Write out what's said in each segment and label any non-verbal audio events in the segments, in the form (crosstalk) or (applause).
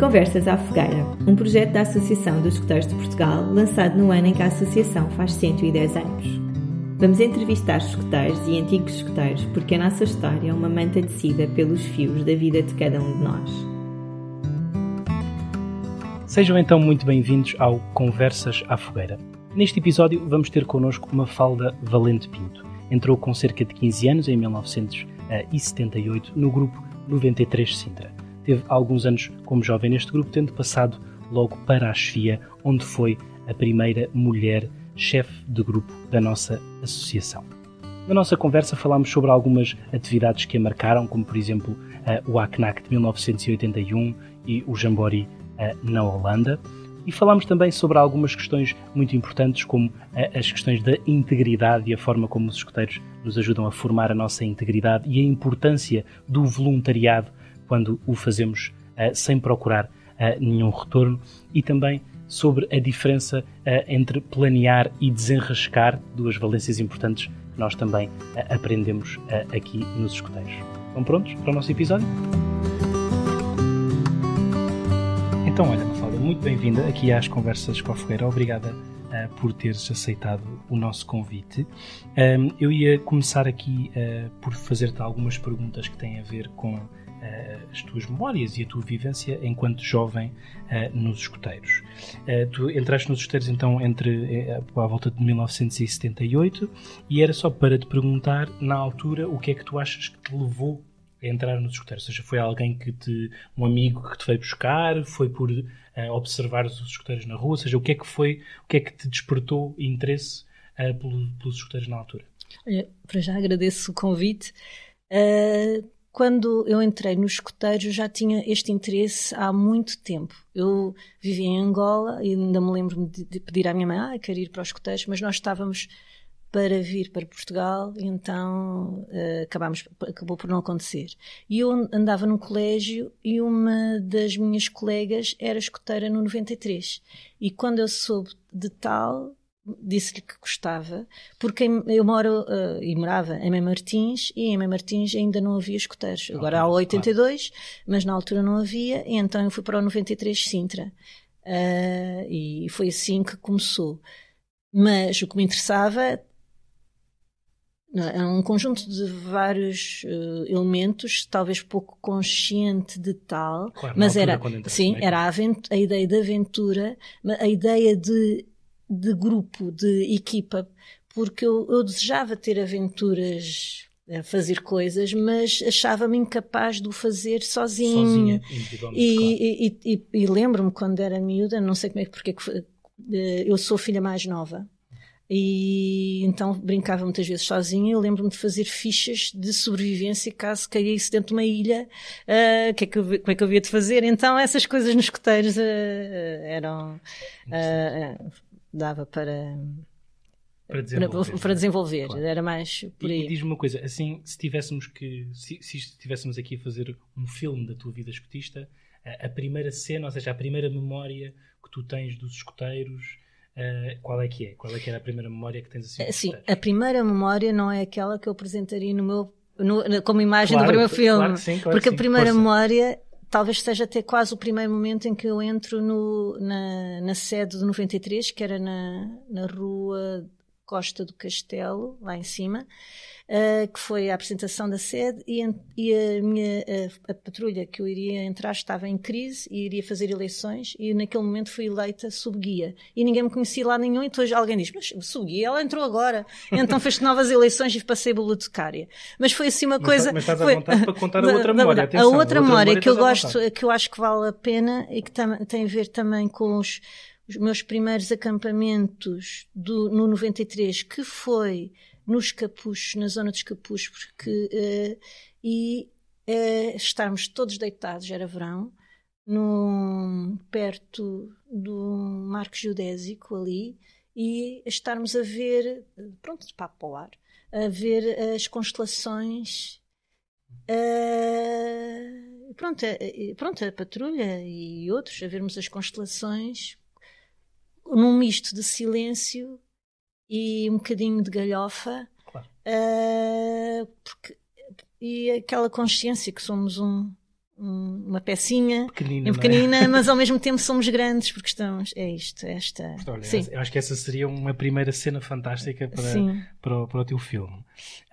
Conversas à Fogueira, um projeto da Associação dos Escuteiros de Portugal, lançado no ano em que a associação faz 110 anos. Vamos entrevistar escuteiros e antigos escuteiros porque a nossa história é uma manta tecida pelos fios da vida de cada um de nós. Sejam então muito bem-vindos ao Conversas à Fogueira. Neste episódio vamos ter connosco uma falda Valente Pinto. Entrou com cerca de 15 anos, em 1978, no grupo 93 Sintra teve alguns anos como jovem neste grupo, tendo passado logo para a chefia, onde foi a primeira mulher chefe de grupo da nossa associação. Na nossa conversa falámos sobre algumas atividades que a marcaram, como por exemplo o ACNAC de 1981 e o Jambori na Holanda. E falámos também sobre algumas questões muito importantes, como as questões da integridade e a forma como os escuteiros nos ajudam a formar a nossa integridade e a importância do voluntariado quando o fazemos uh, sem procurar uh, nenhum retorno e também sobre a diferença uh, entre planear e desenrascar, duas valências importantes que nós também aprendemos aqui nos escuteiros. Estão prontos para o nosso episódio? Então, olha, Mafalda, muito bem-vinda aqui às Conversas com a Fogueira. Obrigada Uh, por teres aceitado o nosso convite. Um, eu ia começar aqui uh, por fazer-te algumas perguntas que têm a ver com as tuas memórias e a tua vivência enquanto jovem uh, nos escuteiros. Uh, tu entraste nos escuteiros então entre à volta de 1978 e era só para te perguntar na altura o que é que tu achas que te levou a entrar nos escuteiros? Ou seja, foi alguém que te. um amigo que te veio buscar? Foi por observar os escuteiros na rua? Ou seja, o que é que foi, o que é que te despertou interesse uh, pelo, pelos escuteiros na altura? Olha, para já agradeço o convite. Uh, quando eu entrei no escoteiro já tinha este interesse há muito tempo. Eu vivia em Angola e ainda me lembro de pedir à minha mãe, ah, quero ir para os escoteiros, mas nós estávamos para vir para Portugal e então uh, acabámos, acabou por não acontecer. E eu andava num colégio e uma das minhas colegas era escoteira no 93. E quando eu soube de tal, disse-lhe que gostava, porque eu moro uh, e morava em Mãe Martins e em Mãe Martins ainda não havia escuteiros. Agora há 82, claro. mas na altura não havia, e então eu fui para o 93 Sintra. Uh, e foi assim que começou. Mas o que me interessava é um conjunto de vários uh, elementos, talvez pouco consciente de tal, claro, mas era sim, era a, a, ideia de aventura, a ideia de de grupo, de equipa, porque eu, eu desejava ter aventuras a fazer coisas, mas achava-me incapaz de o fazer sozinho. Sozinha, e, e, e, e lembro-me quando era miúda, não sei como é porque eh, eu sou filha mais nova. E então brincava muitas vezes sozinha. Eu lembro-me de fazer fichas de sobrevivência caso caísse dentro de uma ilha. Uh, que é que eu, como é que eu havia de fazer? Então essas coisas nos coteiros uh, eram. Uh, dava para para desenvolver, (laughs) para, para desenvolver. Claro. era mais por aí. E, e diz-me uma coisa, assim, se tivéssemos que se, se estivéssemos aqui a fazer um filme da tua vida escotista, a, a, primeira cena, ou seja, a primeira memória que tu tens dos escoteiros, uh, qual é que é? Qual é que era a primeira memória que tens assim? Sim, a primeira memória não é aquela que eu apresentaria no meu no, como imagem claro, do primeiro filme, claro sim, claro porque sim. a primeira Força. memória talvez seja até quase o primeiro momento em que eu entro no, na, na sede do 93, que era na, na rua Costa do Castelo, lá em cima, uh, que foi a apresentação da sede, e, e a minha a, a, patrulha que eu iria entrar estava em crise e iria fazer eleições, e naquele momento fui eleita subguia. E ninguém me conhecia lá nenhum, então alguém diz, mas subguia, ela entrou agora. Então fez novas eleições e passei bibliotecária. Mas foi assim uma mas, coisa... Mas estás à foi, vontade para contar a outra memória, Atenção, a outra, a outra memória, que eu gosto, que eu acho que vale a pena e que tam, tem a ver também com os os meus primeiros acampamentos do, no 93, que foi nos Capuchos, na zona dos Capuchos, porque, uh, e uh, estarmos todos deitados, era verão, no, perto do Marco Geodésico ali, e estarmos a ver, pronto, de papo ao ar, a ver as constelações. Uh, pronto, pronto, a patrulha e outros, a vermos as constelações num misto de silêncio e um bocadinho de galhofa. Claro. Uh, porque, e aquela consciência que somos um, uma pecinha pequenina, em pequenina, é? (laughs) mas ao mesmo tempo somos grandes porque estamos. É isto, é esta. Olha, Sim. Eu acho que essa seria uma primeira cena fantástica para, para, o, para o teu filme.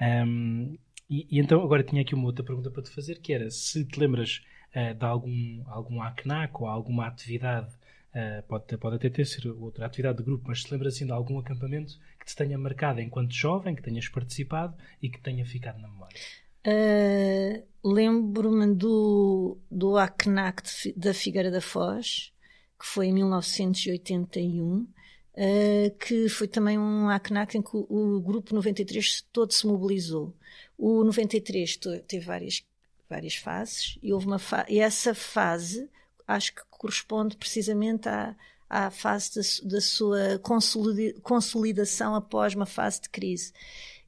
Um, e, e, então agora tinha aqui uma outra pergunta para te fazer que era se te lembras uh, de algum, algum ACNAC ou alguma atividade Uh, pode, pode até ter ser outra atividade de grupo, mas se lembra assim de algum acampamento que te tenha marcado enquanto jovem, que tenhas participado e que tenha ficado na memória? Uh, Lembro-me do, do ACNAC da Figueira da Foz, que foi em 1981, uh, ah, que foi também um ACNAC em que o, o, grupo 93 todo se mobilizou. O 93 teve várias, várias fases e, houve uma fa e essa fase acho que corresponde precisamente à, à fase da, sua consolidação após uma fase de crise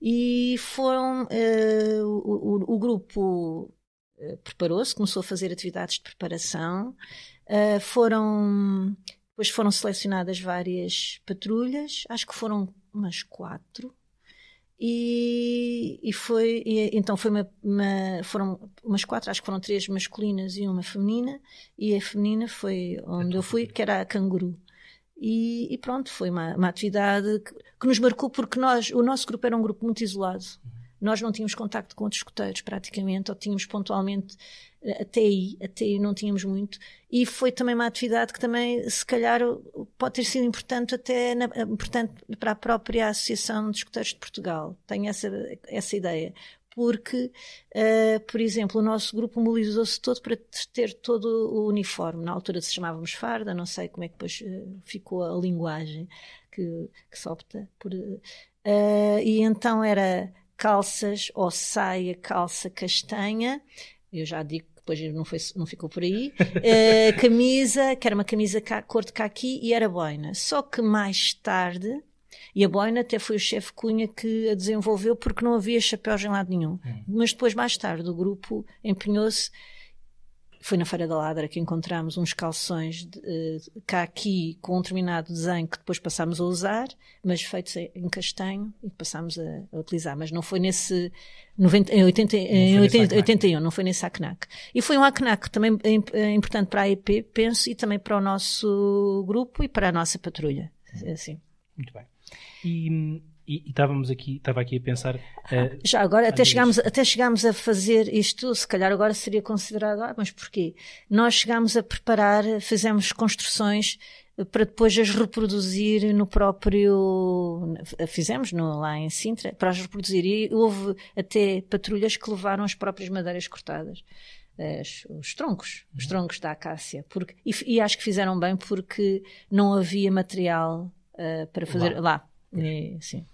e foram uh, o, o, grupo uh, preparou-se, começou a fazer atividades de preparação, uh, foram depois foram selecionadas várias patrulhas, acho que foram umas quatro. E, e foi e, então foi uma, uma, foram umas quatro acho que foram três masculinas e uma feminina e a feminina foi onde eu fui que era a canguru e, e pronto, foi uma, uma atividade que, que, nos marcou porque nós, o nosso grupo era um grupo muito isolado. Nós não tínhamos contacto com outros escuteiros praticamente, ou tínhamos pontualmente eh, até aí, até aí não tínhamos muito. E foi também uma atividade que também, se calhar, pode ter sido importante até na, importante para a própria Associação de Escuteiros de Portugal. Tenho essa, essa ideia porque, uh, por exemplo, o nosso grupo mobilizou-se todo para ter todo o uniforme. Na altura se chamávamos farda, não sei como é que depois uh, ficou a linguagem que, que se opta por. Uh, e então era calças ou saia, calça castanha. Eu já digo que depois não, foi, não ficou por aí. (laughs) camisa, que era uma camisa cor de caqui e era boina. Só que mais tarde e a boina até foi o chefe Cunha que a desenvolveu porque não havia chapéus em lado nenhum. Hum. Mas depois, mais tarde, o grupo empenhou-se. Foi na Feira da Ladra que encontramos uns calções de, uh, cá aqui com um determinado desenho que depois passámos a usar, mas feitos em castanho e passámos a, a utilizar. Mas não foi nesse 90, em, 80, em 80, 81, não foi nesse ACNAC. E foi um ACNAC também importante para a EP, penso, e também para o nosso grupo e para a nossa patrulha. Assim. Muito bem. E, e, estávamos aqui, estava aqui a pensar. Uh, Já agora, até chegámos, até chegámos a fazer isto, se calhar agora seria considerado, ah, mas porquê? Nós chegámos a preparar, fizemos construções para depois as reproduzir no próprio. Fizemos no, lá em Sintra, para as reproduzir. E houve até patrulhas que levaram as próprias madeiras cortadas. As, os troncos, os uhum. troncos da acácia. Porque, e, e, acho que fizeram bem porque não havia material uh, para fazer lá. lá. E, sim.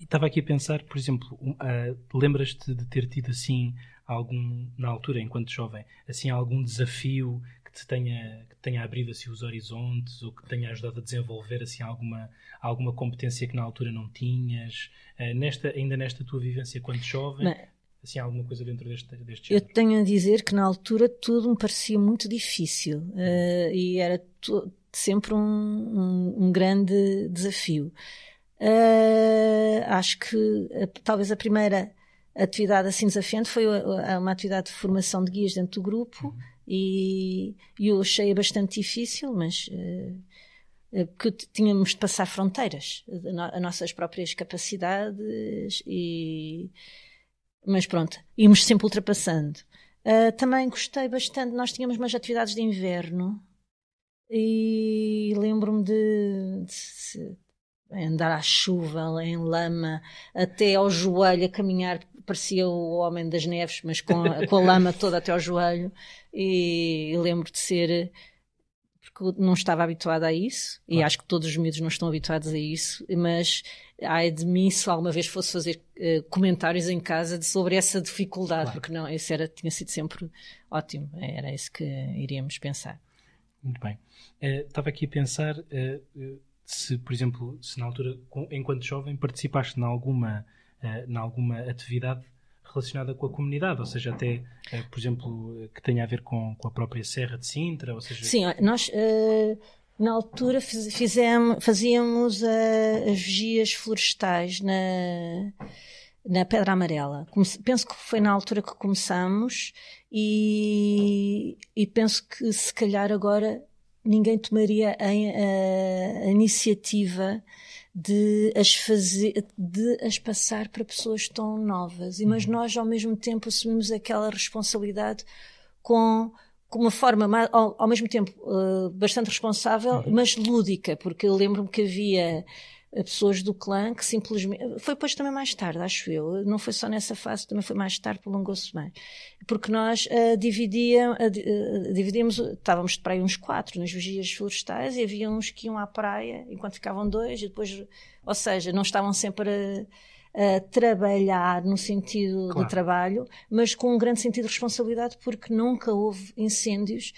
Estava aqui a pensar, por exemplo, uh, lembras-te de ter tido assim algum, na altura, enquanto jovem, assim algum desafio que te tenha, que tenha abrido assim os horizontes ou que tenha ajudado a desenvolver assim alguma, alguma competência que na altura não tinhas? Uh, nesta, ainda nesta tua vivência quando jovem, Mas, assim alguma coisa dentro deste, deste Eu tenho a dizer que na altura tudo me parecia muito difícil uh, e era sempre um, um, um grande desafio. Uh, acho que uh, talvez a primeira atividade assim desafiante foi uma atividade de formação de guias dentro do grupo uhum. e, e eu achei bastante difícil, mas uh, porque tínhamos de passar fronteiras, as nossas próprias capacidades e mas pronto, íamos sempre ultrapassando. Uh, também gostei bastante, nós tínhamos umas atividades de inverno e lembro-me de, de, andar à chuva, em lama, até ao joelho, a caminhar, parecia o Homem das Neves, mas com a, com a lama toda até ao joelho. E, lembro de ser. Porque não estava habituada a isso, e acho que todos os miúdos não estão habituados a isso, mas ai de mim se alguma vez fosse fazer uh, comentários em casa de, sobre essa dificuldade, claro. porque não, isso era, tinha sido sempre ótimo, era isso que iríamos pensar. Muito bem. Uh, estava aqui a pensar uh, se, por exemplo, se na altura, enquanto jovem, participaste em alguma, uh, alguma atividade relacionada com a comunidade, ou seja, até, uh, por exemplo, que tenha a ver com, com a própria Serra de Sintra, ou seja... Sim, nós... Uh, na altura fizemos, fazíamos as vigias florestais na, na Pedra Amarela. Penso que foi na altura que começamos e, e penso que se calhar agora ninguém tomaria a, a, iniciativa de as fazer, de as passar para pessoas tão novas. E, mas uhum. nós, ao mesmo tempo, assumimos aquela responsabilidade com, com uma forma, ao, ao mesmo tempo, uh, bastante responsável, uhum. mas lúdica, porque eu lembro-me que havia pessoas do clã que simplesmente. Foi depois também mais tarde, acho eu. Não foi só nessa fase, também foi mais tarde, prolongou-se bem. Porque nós uh, dividíamos, uh, dividíamos, estávamos para aí uns quatro nas vigias florestais e havia uns que iam à praia enquanto ficavam dois e depois. Ou seja, não estavam sempre a, a trabalhar no sentido claro. do trabalho, mas com um grande sentido de responsabilidade porque nunca houve incêndios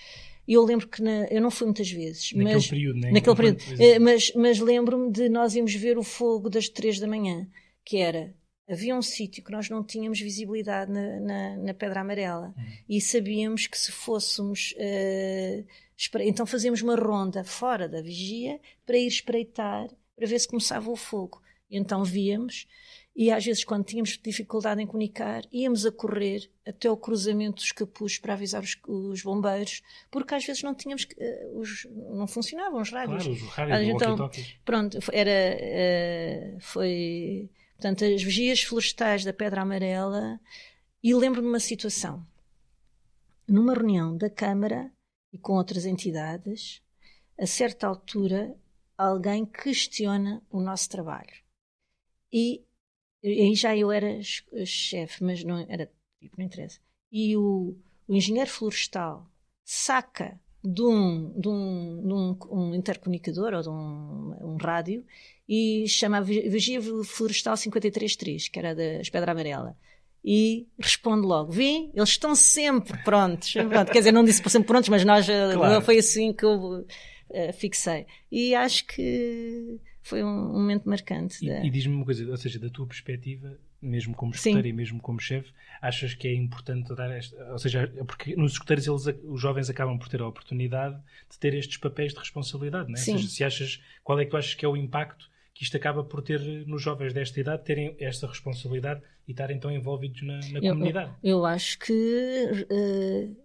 eu lembro que na, eu não fui muitas vezes. Naquele mas, período, né? Naquele período. Eh, mas, mas lembro-me de nós irmos ver o fogo das três da manhã, que era havia um sítio que nós não tínhamos visibilidade na, na, na Pedra Amarela uhum. e sabíamos que se fôssemos. Uh, então fazíamos uma ronda fora da vigia para ir espreitar, para ver se começava o fogo. E então víamos e às vezes, quando tínhamos dificuldade em comunicar, íamos a correr até o cruzamento dos capuz para avisar os, os bombeiros, porque às vezes não tínhamos, uh, os, não funcionavam os rádios. Claro, os rádios, então, pronto, era, uh, foi, portanto, as vigias florestais da Pedra Amarela, e lembro-me de uma situação, numa reunião da Câmara e com outras entidades, a certa altura, alguém questiona o nosso trabalho. E aí já eu era chefe, mas não era tipo, não interessa. E o, o engenheiro florestal saca de um, de um, de um, um intercomunicador ou de um, um, rádio e chama Vigia Florestal 533, que era da Pedra Amarela. E responde logo: Vi, eles estão sempre prontos. Pronto, quer dizer, não disse por sempre prontos, mas nós claro. foi assim que eu uh, fixei. E acho que foi um, momento marcante. E, da... e diz-me uma coisa, ou seja, da tua perspectiva, mesmo como escuteira e mesmo como chefe, achas que é importante dar esta. Ou seja, porque nos escuteiros eles, os jovens acabam por ter a oportunidade de ter estes papéis de responsabilidade, não é? Sim. Ou seja, se achas, qual é que tu achas que é o impacto que isto acaba por ter nos jovens desta idade, terem esta responsabilidade e estarem tão envolvidos na, na eu, comunidade? Eu, acho que. Uh,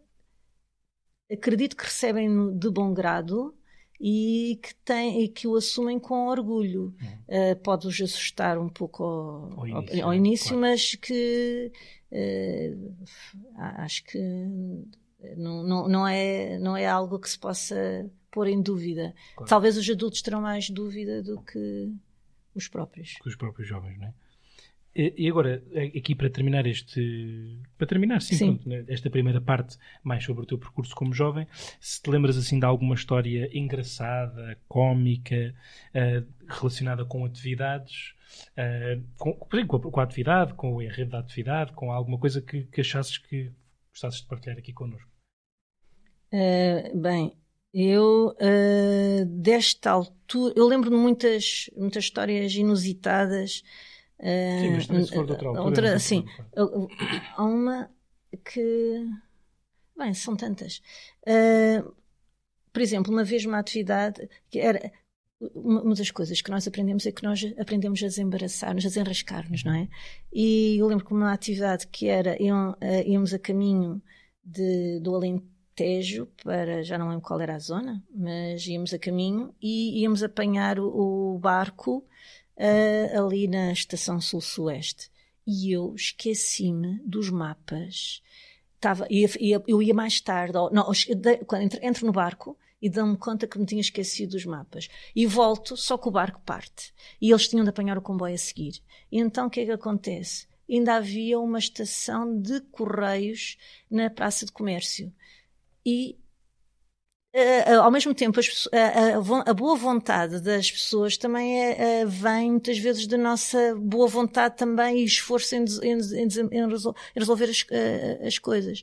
acredito que recebem de bom grado e que, tem, e que o assumem com orgulho. Uhum. Uh, Pode-os assustar um pouco ao, ao início, ao, ao início claro. mas que uh, acho que não, não, não, é, não é algo que se possa pôr em dúvida. Claro. Talvez os adultos terão mais dúvida do que os próprios. Que os próprios jovens, não é? E agora, aqui para terminar este. Para terminar, sim, sim. Pronto, né, esta primeira parte, mais sobre o teu percurso como jovem, se te lembras assim de alguma história engraçada, cómica, uh, relacionada com atividades, uh, com, com, a, com, a, atividade, com o enredo da atividade, com alguma coisa que, que achasses que gostasses de partilhar aqui connosco? Uh, bem, eu, desta altura, eu lembro de muitas, muitas histórias inusitadas Sim, mas se for de outra altura. Outra, sim, há uma que. Bem, são tantas. Uh, por exemplo, uma vez uma atividade que era. Uma das coisas que nós aprendemos é que nós aprendemos a desembaraçar-nos, a desenrascar-nos, não é? E eu lembro que uma atividade que era. Iam, íamos a caminho de, do Alentejo para. Já não lembro qual era a zona, mas íamos a caminho e íamos apanhar o, o barco uh, ali na estação sul-sueste. E eu esqueci-me dos mapas. Tava, ia, ia, eu ia mais tarde, ou, não, quando entro, entro no barco e dou-me conta que me tinha esquecido dos mapas. E volto, só que o barco parte. E eles tinham de apanhar o comboio a seguir. E então o que é que acontece? Ainda havia uma estação de correios na Praça de Comércio. E Uh, ao mesmo tempo, as, a, a, boa vontade das pessoas também é, vem muitas vezes da nossa boa vontade também e esforço em, em, em, em resolver as, as, coisas.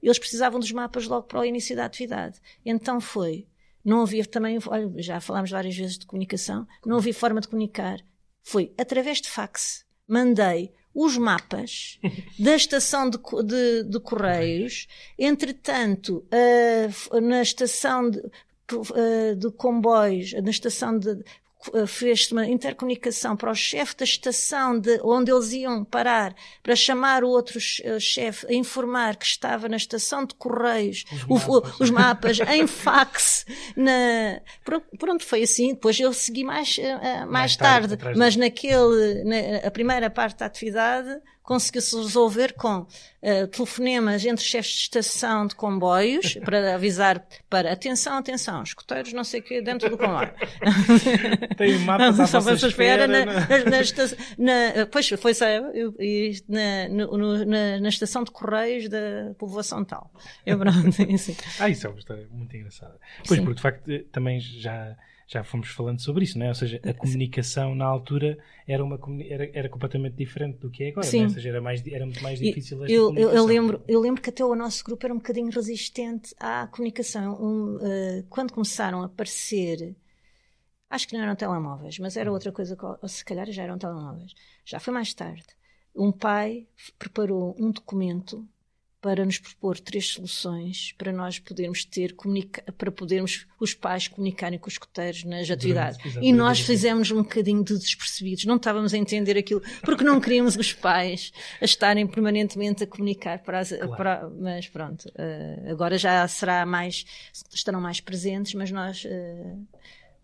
Eles precisavam dos mapas logo para o início da atividade. Então foi. Não havia também, olha, já falámos várias vezes de comunicação, não havia forma de comunicar. Foi através de fax. Mandei os mapas da estação de, de, de Correios. Entretanto, uh, na estação de, uh, de comboios, na estação de eh, fez uma intercomunicação para o chefe da estação de onde eles iam parar para chamar o outro uh, chefe a informar que estava na estação de correios. Os o- mapas. os mapas (laughs) em fax na pronto, foi assim. Depois eu segui mais eh, eh, mais, Mais tarde, tarde, mas naquele na, a primeira parte da atividade conseguiu-se resolver com eh, telefonemas entre chefes de estação de comboios (laughs) para avisar para atenção, atenção, escuteiros não sei o que dentro do comboio (laughs) Tem mapas à só vossa espera espera. na, na- na, na esta- na- pois foi eu, na, no- no- na, na estação de correios da povoação tal. Eu pronto, (laughs) assim. Ah, isso é uma história muito engraçada. Pois, Sim. porque de facto eh, também já, já fomos falando sobre isso, não é? Ou seja, a comunicação na altura era, uma, era, era completamente diferente do que é agora, não é? Sim. Ou seja, era, mais, era muito mais difícil esta Eu, eu, eu lembro, eu lembro que até o nosso grupo era um bocadinho resistente à comunicação. Um, eh, quando começaram a aparecer, acho que não eram telemóveis, mas Hum. era outra coisa, ou se calhar já eram telemóveis. Já foi mais tarde. Um pai preparou um documento para nos propor três soluções para nós podermos ter para podermos os pais comunicarem com os escuteiros nas atividades. E nós fizemos um bocadinho de despercebidos, não estávamos a entender aquilo, porque não queríamos os pais a estarem permanentemente a comunicar para as, Claro. para- mas pronto, eh, agora já será mais, estarão mais presentes, mas nós eh,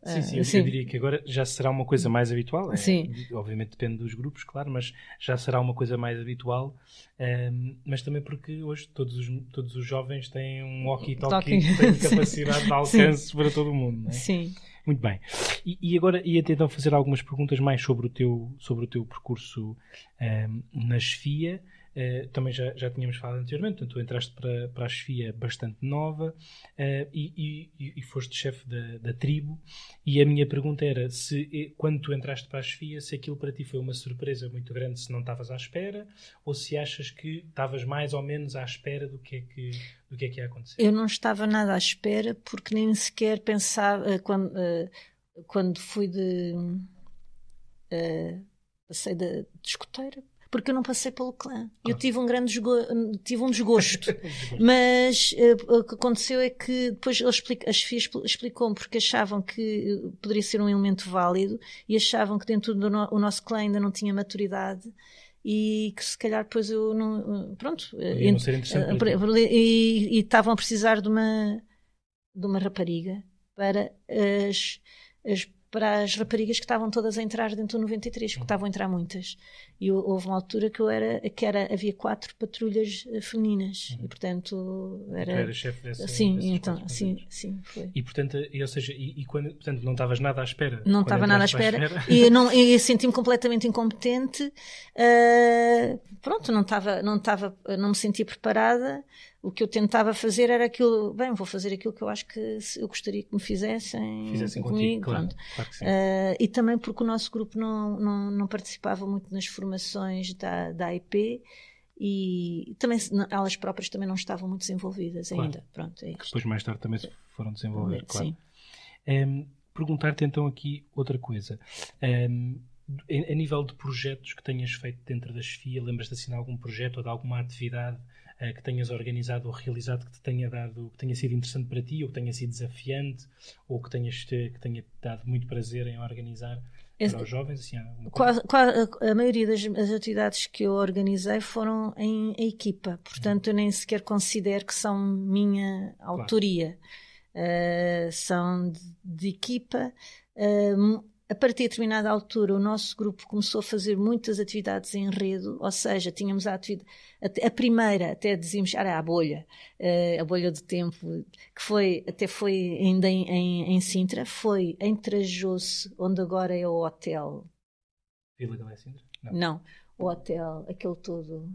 Sim, sim, Ah, eu sim. diria que agora já será uma coisa mais habitual. é, Sim. Obviamente depende dos grupos, claro, mas já será uma coisa mais habitual. ehm, mas também porque hoje todos os, todos os jovens têm um walkie-talkie Talkie. que tem (laughs) Sim. capacidade de alcance para todo o mundo. Não é? sim. Muito bem. E, e agora ia-te então fazer algumas perguntas mais sobre o teu, sobre o teu percurso ehm, na Chefia. Eh, também já, já tínhamos falado anteriormente, portanto, tu entraste para, para a Chefia bastante nova eh, e, e, e foste chefe da, da tribo. E a minha pergunta era se eh, quando tu entraste para a Chefia, se aquilo para ti foi uma surpresa muito grande, se não estavas à espera, ou se achas que estavas mais ou menos à espera do que é que, do que, é que ia acontecer. Eu não estava nada à espera porque nem sequer pensava quando, quando fui de eh, passei de, de escoteira porque eu não passei pelo clã. Eu Ah. tive um grande desgo- tive um (laughs) desgosto. Mas eh, o que aconteceu é que depois ele explica, as FIAs explicou-me porque achavam que eh, poderia ser um elemento válido e achavam que dentro do no- o nosso clã ainda não tinha maturidade e que se calhar depois eu não. eh, Pronto. Podia não ser interessante por- e, e estavam a precisar de uma, de uma rapariga para as, as- para as raparigas que estavam todas a entrar dentro do 93, porque estavam a entrar muitas. E hou- houve uma altura que eu era, que era havia quatro patrulhas eh, femininas e portanto Tu era. eras chefe dessa, Sim, então, sim, sim, foi. E portanto, e, ou seja, e, e quando, portanto, não estavas nada à espera? Não estava nada à entraste espera e não, e senti-me completamente incompetente. ah, pronto, não estava, não estava, não me sentia preparada. O que eu tentava fazer era aquilo, bem, vou fazer aquilo que eu acho que eu gostaria que me fizessem, Fizessem contigo, comigo. claro, pronto. claro sim. Ah, e também porque o nosso grupo não, não, não participava muito nas formações da, da AIP e também elas próprias também não estavam muito desenvolvidas Claro. ainda. Pronto, é depois mais tarde também se foram desenvolver, claro. Sim. Em, Perguntar-te então aqui outra coisa. Em, a a nível de projetos que tenhas feito dentro da Chefia, lembras-te de algum projeto ou de alguma atividade eh, que tenhas organizado ou realizado que te tenha dado, que tenha sido interessante para ti, ou que tenha sido desafiante, ou que tenhas te- que tenha dado muito prazer em organizar para os jovens? Assim? Quase- quase- a, maioria das as atividades que eu organizei foram em equipa, portanto eu nem sequer considero que são minha autoria. Uh, são de, de equipa. Um, a partir de determinada altura, o nosso grupo começou a fazer muitas atividades em enredo, ou seja, tínhamos a atividade. A, primeira, até dizíamos, era a bolha, uh, a bolha do tempo, que foi, até foi ainda em, em, em Sintra, foi em Trajoso, onde agora é o hotel Vila Galé Sintra? Não. não, o hotel, aquele todo.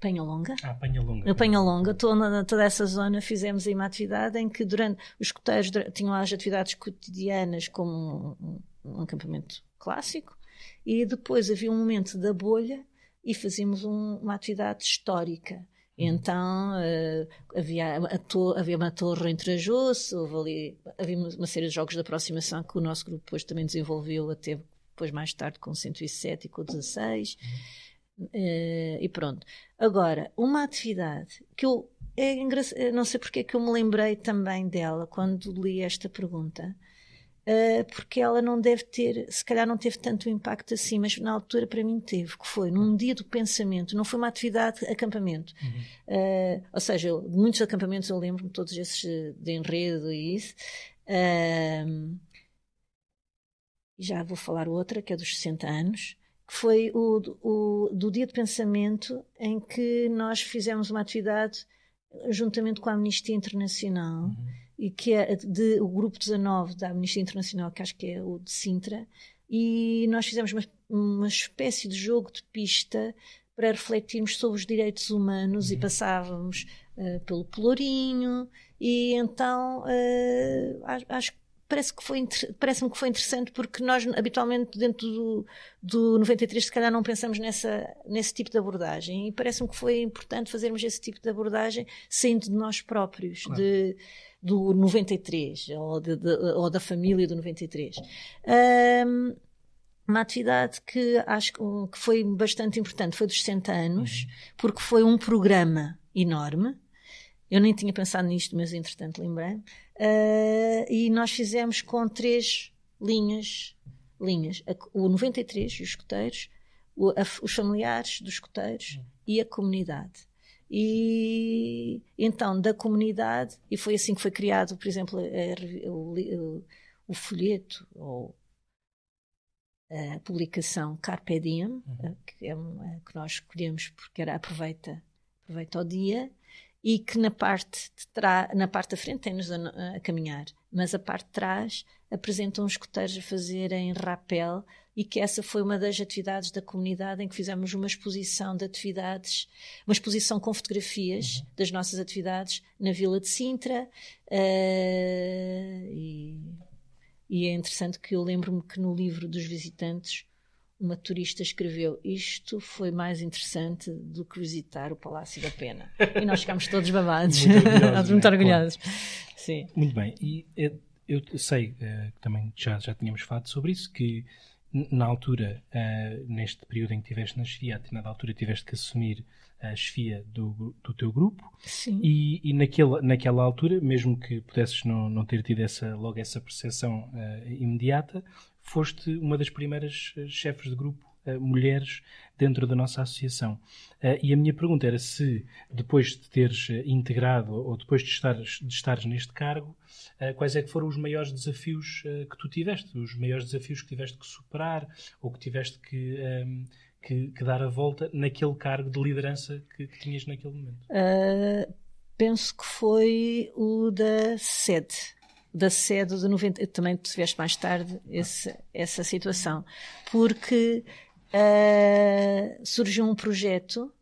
Uh, Penha Longa. Ah, Penha Longa. No Penha Longa, toda, toda essa zona, fizemos aí uma atividade em que durante os escuteiros tinham as atividades cotidianas como um, um, acampamento clássico e depois havia um momento da bolha e fazíamos um, uma atividade histórica. E então uh, havia, a to, havia uma torre em Trajoso, ali, havia uma série de jogos de aproximação que o nosso grupo depois também desenvolveu até depois mais tarde com o 107 e com o 16. Uh, e pronto. Agora, uma atividade que eu é engraçado, não sei porque é que eu me lembrei também dela quando li esta pergunta. Uh, porque ela não deve ter, se calhar não teve tanto impacto assim, mas na altura para mim teve, que foi num dia do pensamento, não foi uma atividade acampamento. Uhum. Uh, ou seja, eu, de muitos acampamentos eu lembro-me todos esses de enredo e isso. Já vou falar outra, que é dos 60 anos, foi o, o do dia de pensamento em que nós fizemos uma atividade juntamente com a Amnistia Internacional. Uhum e que é de, o grupo 19 da Amnistia Internacional, que acho que é o de Sintra, e nós fizemos uma, uma espécie de jogo de pista para refletirmos sobre os direitos humanos uhum. e passávamos uh, pelo Pelourinho e então uh, acho que parece que foi parece-me que foi interessante porque nós habitualmente dentro do, do 93 se calhar não pensamos nessa nesse tipo de abordagem e parece-me que foi importante fazermos esse tipo de abordagem saindo de nós próprios claro. de do 93 ou, de, de, ou da família do 93. Um, uma atividade que acho que foi bastante importante foi dos 60 anos, uhum. porque foi um programa enorme. Eu nem tinha pensado nisto, mas entretanto lembrei. Uh, e nós fizemos com três linhas, linhas o 93 e os escoteiros, o, a, os familiares dos escoteiros uhum. e a comunidade. E então, da comunidade, e foi assim que foi criado, por exemplo, a, o, o, folheto, ou a publicação Carpe Diem, uhum. que, é uma, que nós escolhemos porque era aproveita, aproveita o dia, e que na parte, de trás, na parte da frente tem-nos a, a, caminhar, mas a parte de trás apresentam os escoteiros a fazerem rapel e que essa foi uma das atividades da comunidade em que fizemos uma exposição de atividades, uma exposição com fotografias uhum. das nossas atividades na Vila de Sintra. Uh, e, e, é interessante que eu lembro-me que no livro dos visitantes uma turista escreveu isto foi mais interessante do que visitar o Palácio da Pena. E nós ficámos todos babados, muito orgulhosos. (laughs) muito orgulhosos. Sim. Muito bem, e eh, eu sei uh, que também já, já tínhamos falado sobre isso, que na altura, uh, neste período em que estiveste na chefia, na altura tiveste que assumir a chefia do, do teu grupo Sim. e, e naquela, naquela altura, mesmo que pudesses não, não ter tido essa, logo essa percepção uh, imediata, foste uma das primeiras eh, chefes de grupo uh, mulheres dentro da nossa associação. Uh, e a minha pergunta era se, depois de teres integrado ou depois de estares, de estares neste cargo, uh, quais é que foram os maiores desafios que tu tiveste, os maiores desafios que tiveste que superar ou que tiveste que, ehm, que, que, dar a volta naquele cargo de liderança que, que tinhas naquele momento? penso que foi o da sede da sede do 90. Também tiveste mais tarde esse, essa situação, porque uh, surgiu um projeto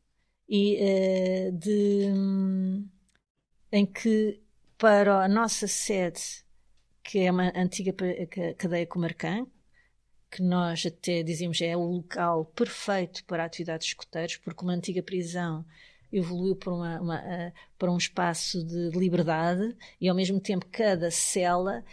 e, uh, de, em que para a nossa sede, que é uma antiga cadeia comarcã, que nós até dizíamos é o local perfeito para atividades de escoteiros, porque uma antiga prisão evoluiu para, uma, uma, uh, para um espaço de liberdade e ao mesmo tempo cada cela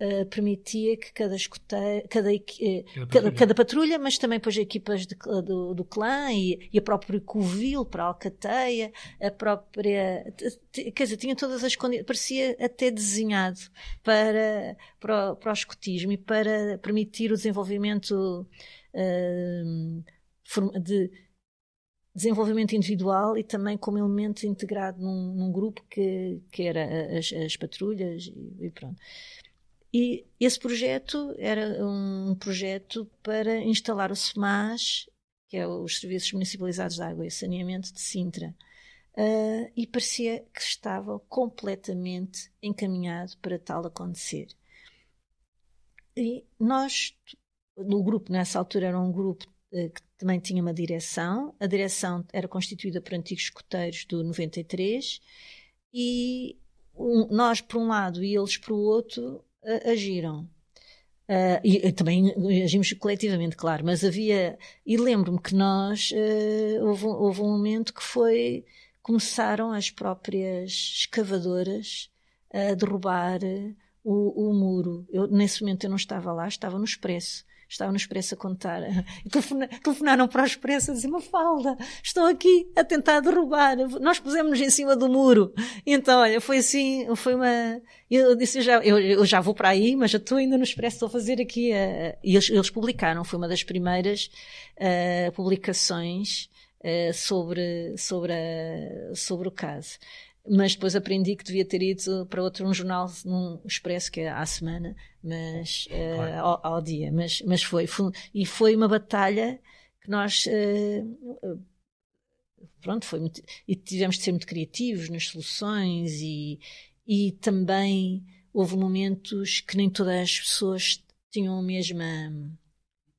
uh, permitia que cada escoteiro, cada, uh, cada, cada, patrulha, mas também depois equipas de, do, do clã e, e a própria covil para a alcateia, a própria, quer dizer, tinha todas as condições, parecia até desenhado para, para, para o escotismo e para permitir o desenvolvimento de desenvolvimento individual e também como elemento integrado num, num grupo que, que era as, as patrulhas e, e, pronto. E esse projeto era um projeto para instalar o SEMAS, que é os Serviços Municipalizados de Água e Saneamento de Sintra, uh, e parecia que estava completamente encaminhado para tal acontecer. E nós, no grupo, nessa altura era um grupo uh, que também tinha uma direção. A direção era constituída por antigos escoteiros do 93 e um, nós por um lado e eles por outro uh, agiram. Uh, e, também agimos coletivamente, claro, mas havia. E lembro-me que nós. Uh, houve, houve, um momento que foi. Começaram as próprias escavadoras a derrubar o, o muro. Eu, nesse momento eu não estava lá, estava no Expresso estava no Expresso a contar. (laughs) telefonaram para o Expresso a dizer: Mafalda, estão aqui a tentar derrubar. Nós pusemos-nos em cima do muro. E então, olha, foi assim, foi uma. Eu disse: eu já, eu, eu já vou para aí, mas já estou ainda no Expresso, estou a fazer aqui. A... E eles, eles publicaram, foi uma das primeiras uh, publicações uh, sobre, sobre, a, sobre o caso mas depois aprendi que devia ter ido para outro um jornal num expresso que é à semana mas uh, ao, ao, dia. Mas mas foi, foi, e foi uma batalha que nós uh, pronto foi muito, e tivemos de ser muito criativos nas soluções e e também houve momentos que nem todas as pessoas tinham a mesma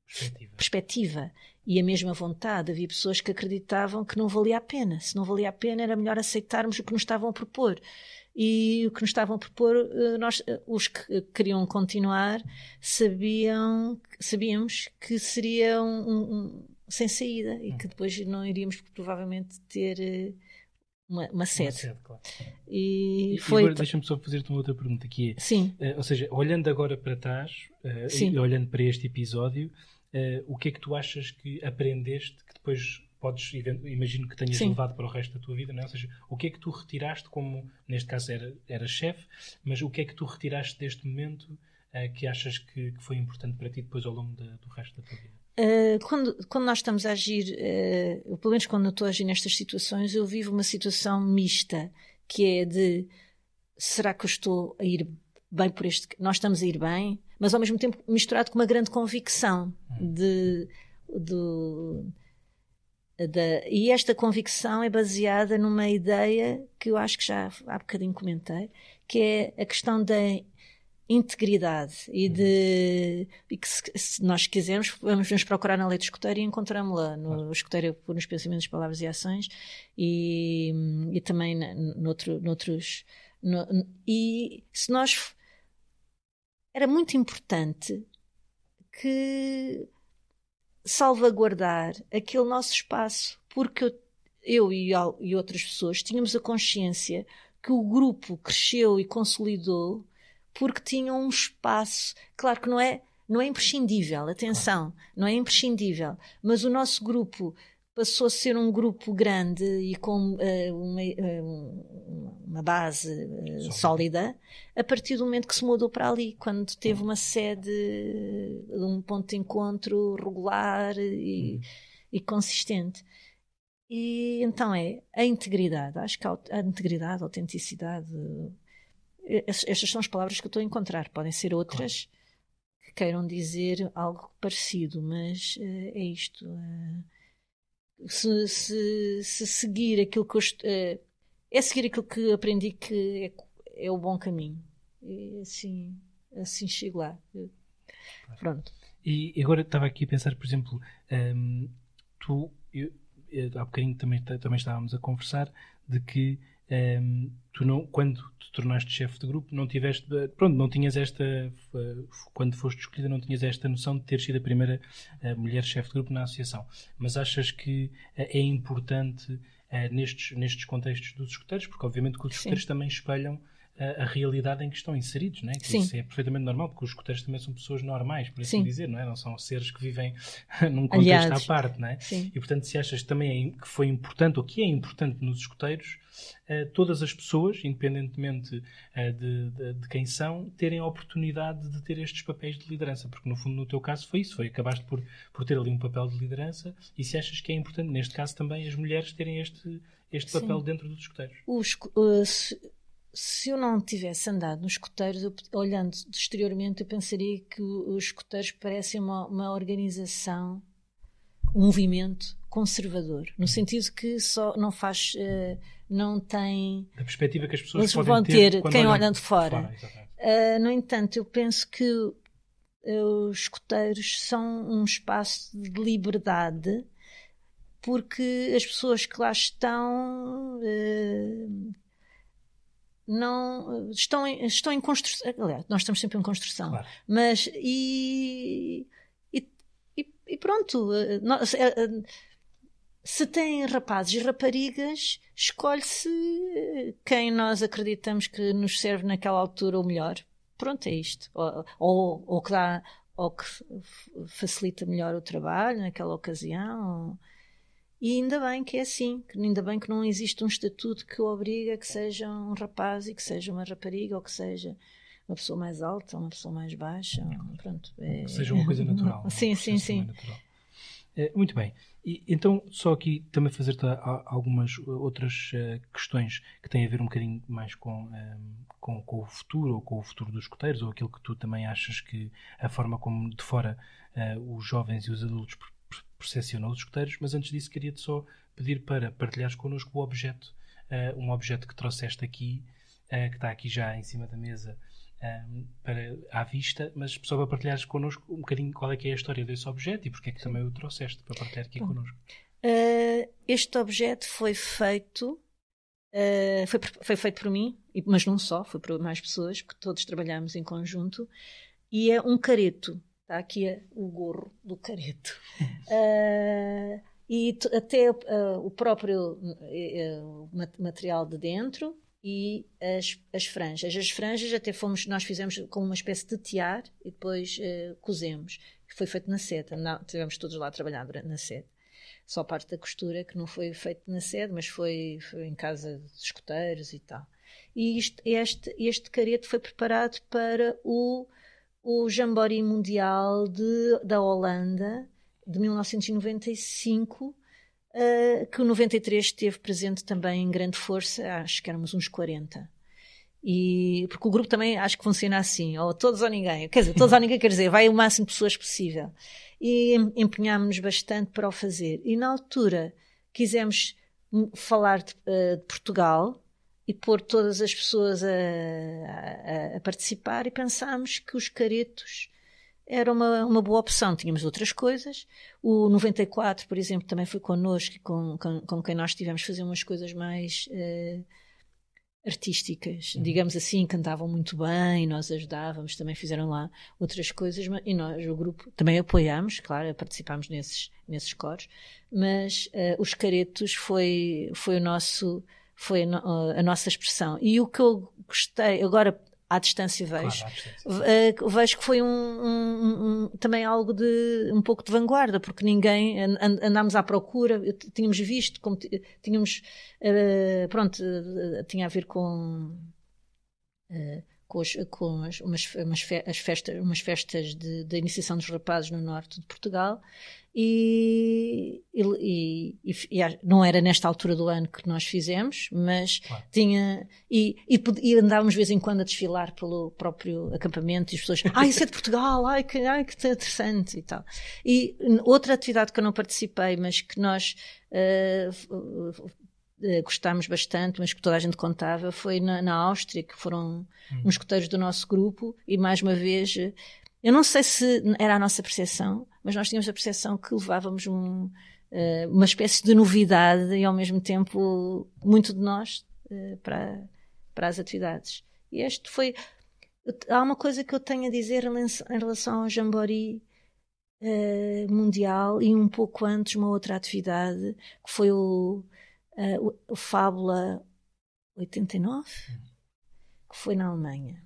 perspectiva. perspectiva e a mesma vontade. Havia pessoas que acreditavam que não valia a pena. Se não valia a pena, era melhor aceitarmos o que nos estavam a propor. E o que nos estavam a propor, eh, nós, eh, os que queriam continuar, sabiam, sabíamos que seria um, um, sem saída e que depois não iríamos provavelmente ter eh, uma, uma sede. Uma sede claro. E, e foi. agora deixa-me só fazer-te uma outra pergunta que é, Sim. Uh, ou seja, olhando agora para trás uh, e olhando para este episódio, uh, o que é que tu achas que aprendeste que depois podes, imagino que tenhas Sim. levado para o resto da tua vida, não é? ou seja, o que é que tu retiraste como, neste caso era, era chefe, mas o que é que tu retiraste deste momento uh, que achas que, que, foi importante para ti depois ao longo da, do resto da tua vida? Uh, quando, quando nós estamos a agir, uh, pelo menos quando eu estou a agir nestas situações, eu vivo uma situação mista, que é de será que eu estou a ir bem por este. Nós estamos a ir bem, mas ao mesmo tempo misturado com uma grande convicção de. de da, e esta convicção é baseada numa ideia que eu acho que já há bocadinho comentei, que é a questão da integridade e de e que se, se, nós quisermos vamos nos procurar na lei de escuteiro e encontramos-la no escuteiro nos pensamentos, palavras e ações e, e também noutro, noutros no, e se nós era muito importante que salvaguardar aquele nosso espaço, porque eu, eu e, e outras pessoas tínhamos a consciência que o grupo cresceu e consolidou porque tinha um espaço, claro que não é não é imprescindível, atenção, não é imprescindível, mas o nosso grupo passou a ser um grupo grande e com uh, uma, uh, uma, base uh, sólida. a partir do momento que se mudou para ali, quando teve uma sede, um ponto de encontro regular e, e consistente. E então é a integridade, acho que a, a integridade, a autenticidade, estas são as palavras que eu estou a encontrar, podem ser outras claro. que queiram dizer algo parecido, mas é isto se, se, se seguir aquilo que eu é, é seguir aquilo que aprendi que é, é o bom caminho. E assim, assim chego lá. Pronto. E agora estava aqui a pensar, por exemplo, um, tu, eu, eu, há bocadinho também, também estávamos a conversar de que um, tu não, quando te tornaste chefe de grupo, não tiveste, pronto, não tinhas esta, quando foste escolhida, não tinhas esta noção de ter sido a primeira uh, mulher chefe de grupo na associação. Mas achas que é importante nestes, nestes contextos dos escuteiros, porque obviamente que os escuteiros também espelham a, a, realidade em que estão inseridos, não é? Que isso é perfeitamente normal, porque os escuteiros também são pessoas normais, por assim Sim. dizer, não é? Não são seres que vivem (laughs) num contexto Aliados. à parte, não é? Sim. E portanto, se achas também é, que foi importante, ou que é importante nos escuteiros, uh, todas as pessoas, independentemente uh, de, de, de, quem são, terem a oportunidade de ter estes papéis de liderança, porque no fundo, no teu caso, foi isso, foi acabaste por, por ter ali um papel de liderança, e se achas que é importante, neste caso também, as mulheres terem este, este papel dentro dos escuteiros. Os, uh, se eu não tivesse andado nos escuteiros, eu, olhando exteriormente, eu pensaria que os escuteiros parecem uma, uma organização, um movimento conservador, no sentido que só não faz, uh, não tem. Da perspectiva que as pessoas vão ter, ter quem olha de fora. fora uh, no entanto, eu penso que uh, os escuteiros são um espaço de liberdade porque as pessoas que lá estão não estão em, estão em construção. Aliás, nós estamos sempre em construção. Claro. Mas e, e, e pronto. Eh, eh, se tem rapazes e raparigas, escolhe-se quem nós acreditamos que nos serve naquela altura o melhor. Pronto, é isto. Ou, ou, ou que dá ou que facilita melhor o trabalho naquela ocasião. Ou... E ainda bem que é assim, que ainda bem que não existe um estatuto que obriga que seja um rapaz e que seja uma rapariga ou que seja uma pessoa mais alta, uma pessoa mais baixa, pronto. É... Que seja uma coisa (laughs) natural. sim, sim, sim. É, muito bem. E, então, só aqui também fazer algumas outras uh, questões que têm a ver um bocadinho mais com, uh, com, com, o futuro, ou com o futuro dos escuteiros, ou aquilo que tu também achas que a forma como de fora uh, os jovens e os adultos percepcionam os escuteiros, mas antes disso queria-te só pedir para partilhares connosco o objeto, um objeto que trouxeste aqui, que está aqui já em cima da mesa, um, para, à vista, mas só para partilhares connosco um bocadinho qual é que é a história desse objeto e porque é que também o trouxeste para partilhar aqui Bom, connosco. Uh, este objeto foi feito uh, foi, foi feito por mim, mas não só, foi por mais pessoas, porque todos trabalhamos em conjunto, e é um careto. Está aqui é o gorro do careto. Uh, (laughs) e até o próprio material de dentro e as, as franjas. As franjas até fomos, nós fizemos com uma espécie de tiar e depois uh, cozemos. Foi feito na seta, não, tivemos todos lá a trabalhar na seta. Só a parte da costura que não foi feito na sede, mas foi, foi em casa de escoteiros e tal. E isto, este, este careto foi preparado para o, o Jamboree Mundial de, da Holanda de 1995 uh, que o 93 esteve presente também em grande força, acho que éramos uns 40. E, porque o grupo também acho que funciona assim, ou todos ou ninguém, quer dizer, todos ou ninguém quer dizer, vai o máximo de pessoas possível. E empenhámos-nos bastante para o fazer. E na altura quisemos falar de, uh, de Portugal e pôr todas as pessoas a, a, a, participar e pensámos que os caretos era uma, uma boa opção. Tínhamos outras coisas. O 94, por exemplo, também foi connosco, com, com, com quem nós tivemos fazer umas coisas mais uh, artísticas, uhum. digamos assim, cantavam muito bem, nós ajudávamos, também fizeram lá outras coisas, e nós, o grupo, também apoiámos, claro, participámos nesses, nesses coros, mas uh, os caretos foi, foi o nosso foi a nossa expressão. E o que eu gostei, agora à distância vejo. Claro, distância. Uh, vejo que foi um, um, um, também algo de um pouco de vanguarda, porque ninguém andámos à procura, tínhamos visto, como tínhamos uh, pronto, uh, tinha a ver com com, com as, umas, umas, fe, as festas, umas festas de, de iniciação dos rapazes no norte de Portugal e, e, e, e, não era nesta altura do ano que nós fizemos, mas claro. tinha. E, e, andávamos de vez em quando a desfilar pelo próprio acampamento e as pessoas, ah, isso é de Portugal, ai que, ai, que interessante e tal. E outra atividade que eu não participei, mas que nós uh, gostámos bastante, mas que toda a gente contava, foi na, na Áustria, que foram hum. uns escuteiros do nosso grupo, e mais uma vez eu não sei se era a nossa percepção, mas nós tínhamos a percepção que levávamos um, uh, uma espécie de novidade e ao mesmo tempo muito de nós para, para as atividades. E este foi. Há uma coisa que eu tenho a dizer em relação ao Jamboree uh, Mundial e um pouco antes uma outra atividade que foi o, o, o Fábula 89, que foi na Alemanha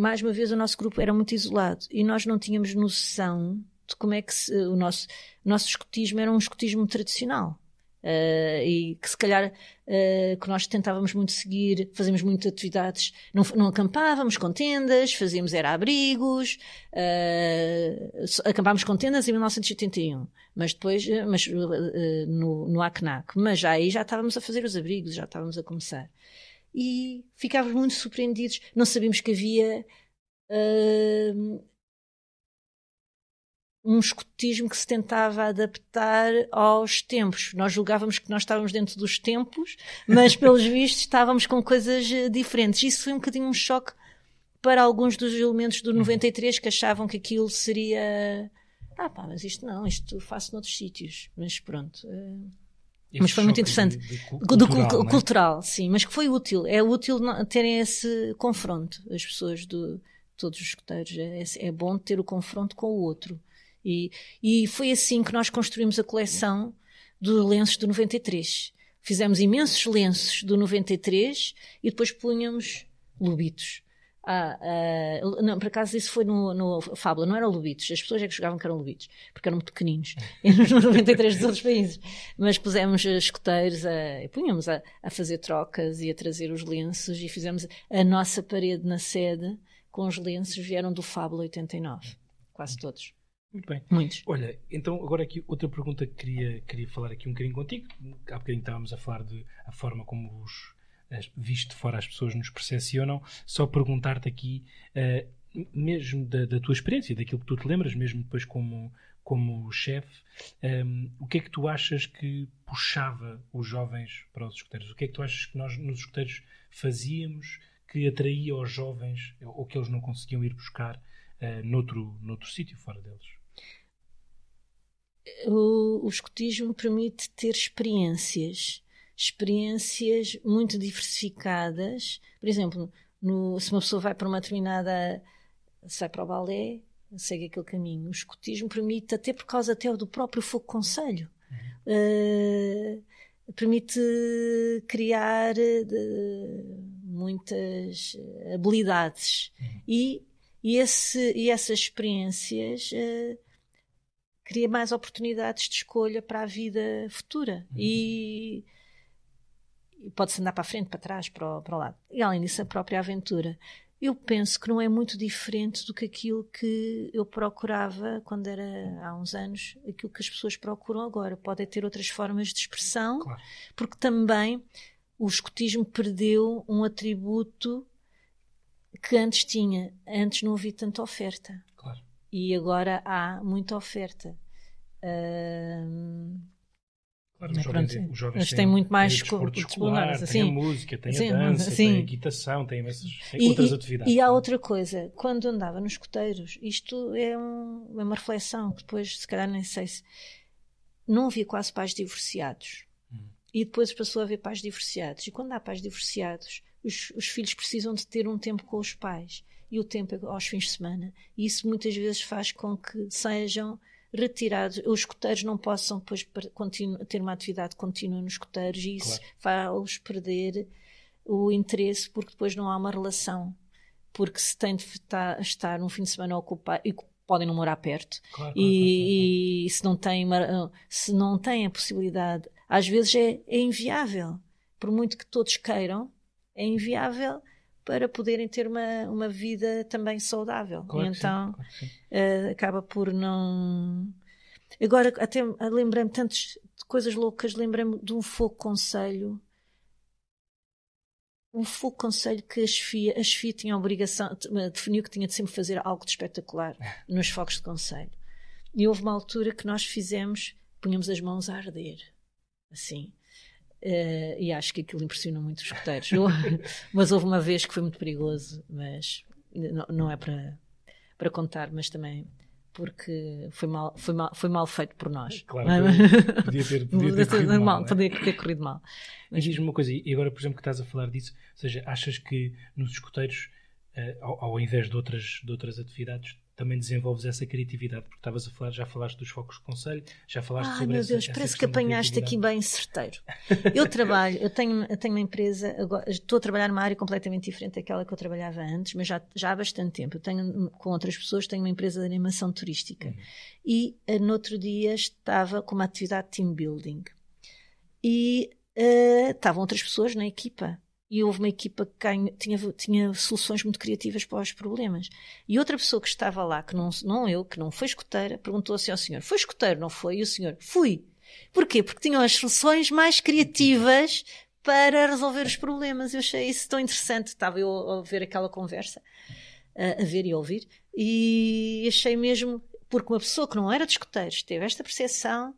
mais uma vez o nosso grupo era muito isolado e nós não tínhamos noção de como é que se, o nosso, o nosso escotismo era um escotismo tradicional. Uh, e que se calhar uh, que nós tentávamos muito seguir, fazíamos muitas atividades, não, não acampávamos com tendas, fazíamos era abrigos, uh, acampámos com tendas em 1981, mas depois mas, no, no ACNAC, mas já aí já estávamos a fazer os abrigos, já estávamos a começar e ficávamos muito surpreendidos. Não sabíamos que havia um escotismo que se tentava adaptar aos tempos. Nós julgávamos que nós estávamos dentro dos tempos, mas pelos (laughs) vistos estávamos com coisas eh, diferentes. Isso foi um bocadinho um choque para alguns dos elementos do 93 que achavam que aquilo seria. Ah, pá, mas isto não, isto faço noutros sítios. Mas pronto. Uh mas foi muito interessante. De, de, cultural, do, do, é? cultural, sim, mas que foi útil. É útil terem esse confronto, as pessoas de todos os escuteiros. É, é bom ter o confronto com o outro. E, e foi assim que nós construímos a coleção dos lenços do 93. Fizemos imensos lenços do 93 e depois punhamos lobitos. Ah, uh, não, por acaso isso foi no, no Fábula, não eram lobitos, as pessoas é que jogavam que eram lobitos, porque eram muito pequeninos, (laughs) nos 93 dos outros países. Mas pusemos escoteiros, a, punhamos a, a, fazer trocas e a trazer os lenços e fizemos a nossa parede na sede com os lenços, vieram do Fábula 89, quase todos. Muito bem. Muitos. Olha, então agora aqui outra pergunta que queria, queria falar aqui um bocadinho contigo. Há bocadinho estávamos a falar de a forma como os visto de fora as pessoas nos percepcionam, só perguntar-te aqui, uh, mesmo da, da, tua experiência, daquilo que tu te lembras, mesmo depois como, como chefe, um, ehm, o que é que tu achas que puxava os jovens para os escuteiros? O que é que tu achas que nós nos escuteiros fazíamos que atraía os jovens ou que eles não conseguiam ir buscar uh, noutro, noutro sítio fora deles? O, o escutismo permite ter experiências experiências muito diversificadas. Por exemplo, no, se uma pessoa vai para uma determinada. sai para o balé, segue aquele caminho. O escotismo permite, até por causa até do próprio fogo conselho, uhum. uh, permite criar uh, muitas habilidades. Uhum. E, e, esse, e essas experiências. Uh, cria mais oportunidades de escolha para a vida futura. Uhum. E pode-se andar para a frente, para trás, para o, para o lado. E além disso, a própria aventura. Eu penso que não é muito diferente do que aquilo que eu procurava quando era há uns anos, aquilo que as pessoas procuram agora. Pode ter outras formas de expressão, claro. porque também o escotismo perdeu um atributo que antes tinha. Antes não havia tanta oferta. E agora há muita oferta. Uh, Claro, os jovens, os jovens têm, muito mais desporto escolar, assim, tem a música, tem a dança, assim. tem a equitação, tem, tem e, outras atividades. E há outra coisa, quando andava nos escoteiros, isto é, um, é, uma reflexão que depois, se calhar, nem sei se. Não havia quase pais divorciados. Hum. E depois passou a haver pais divorciados. E quando há pais divorciados, os, os filhos precisam de ter um tempo com os pais. E o tempo é aos fins de semana. E isso muitas vezes faz com que sejam retirados, os escuteiros não possam depois ter uma atividade contínua nos escuteiros e isso claro. faz-os perder o interesse porque depois não há uma relação. Porque se tem de estar num fim de semana ocupado e podem não morar perto claro, e, claro, e, se não tem uma, se não tem a possibilidade, às vezes é, é inviável. Por muito que todos queiram, é inviável para poderem ter uma, uma vida também saudável. Claro e então sim, claro uh, acaba por não. Agora, até lembrei-me tantas coisas loucas, lembrei-me de um fogo conselho. Um fogo conselho que a chefia, a chefia tinha a obrigação, definiu que tinha de sempre fazer algo de espetacular (laughs) nos fogos de conselho. E houve uma altura que nós fizemos, punhamos as mãos a arder, assim. Uh, e acho que aquilo impressionou muito os escuteiros. (laughs) mas houve uma vez que foi muito perigoso, mas não, não é para, para contar, mas também porque foi mal, foi mal, foi mal feito por nós. Claro, podia ter, podia ter corrido mal. mal é? Podia ter corrido mal. Mas diz-me uma coisa, e agora, por exemplo, que estás a falar disso, ou seja, achas que nos escuteiros, uh, ao, ao invés de outras, de outras atividades, também desenvolves essa criatividade, porque estavas a falar, já falaste dos focos de conselho, já falaste Ai, sobre meu Deus, essa, parece que apanhaste aqui bem certeiro. Eu trabalho, eu tenho, eu tenho uma empresa, agora, estou a trabalhar numa área completamente diferente daquela que eu trabalhava antes, mas já, já há bastante tempo. Eu tenho, com outras pessoas, tenho uma empresa de animação turística. Uhum. E uh, no outro dia estava com uma atividade de team building. E uh, estavam outras pessoas na equipa e houve uma equipa que tinha, tinha soluções muito criativas para os problemas. E outra pessoa que estava lá, que não, não eu, que não foi escoteira, perguntou assim ao senhor: Foi escoteiro, não foi? E o senhor: Fui. Porquê? Porque tinham as soluções mais criativas para resolver os problemas. Eu achei isso tão interessante. Estava eu a ver aquela conversa, a, a ver e a ouvir, e achei mesmo, porque uma pessoa que não era de escoteiros teve esta percepção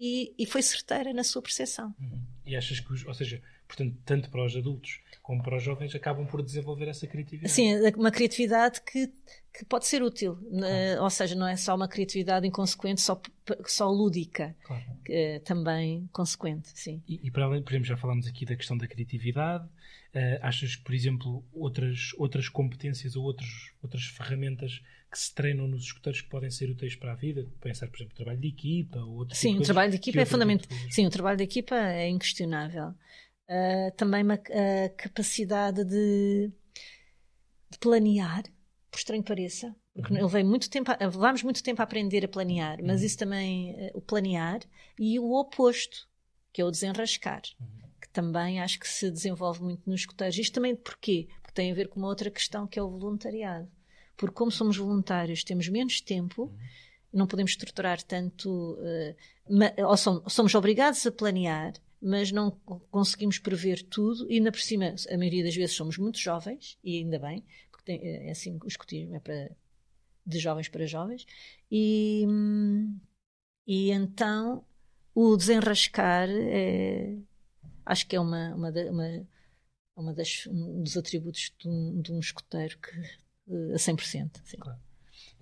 e, e foi certeira na sua percepção. Uhum. E achas que, os, ou seja, portanto, tanto para os adultos como para os jovens, acabam por desenvolver essa criatividade. Sim, uma criatividade que, que pode ser útil. Ah. Ou seja, não é só uma criatividade inconsequente, só, só lúdica. Claro. Que, também consequente, sim. E, e, para além, por exemplo, já falámos aqui da questão da criatividade. Uh, achas que, por exemplo, outras, outras competências ou outros, outras ferramentas que se treinam nos escuteiros que podem ser úteis para a vida? Pensar, por exemplo, trabalho de equipa ou outras Sim, tipo o trabalho de equipa é fundamental. Sim, o trabalho de equipa é inquestionável uh, também uma uh, capacidade de de planear, por estranho que pareça, porque uhum. levei muito tempo, a, levámos muito tempo a aprender a planear, mas uhum. isso também, uh, o planear, e o oposto, que é o desenrascar, uhum. que também acho que se desenvolve muito nos escuteiros. Isto também porquê? Porque tem a ver com uma outra questão que é o voluntariado. Porque como somos voluntários, temos menos tempo, uhum. não podemos estruturar tanto, uh, ou somos obrigados a planear, mas não conseguimos prever tudo e ainda por cima, a maioria das vezes somos muito jovens, e ainda bem, porque tem, é, é assim, o escotismo é para, de jovens para jovens, e, e então o desenrascar é, acho que é uma, uma, uma, uma das, um dos atributos de um, de um que, a 100%. Sim. Claro.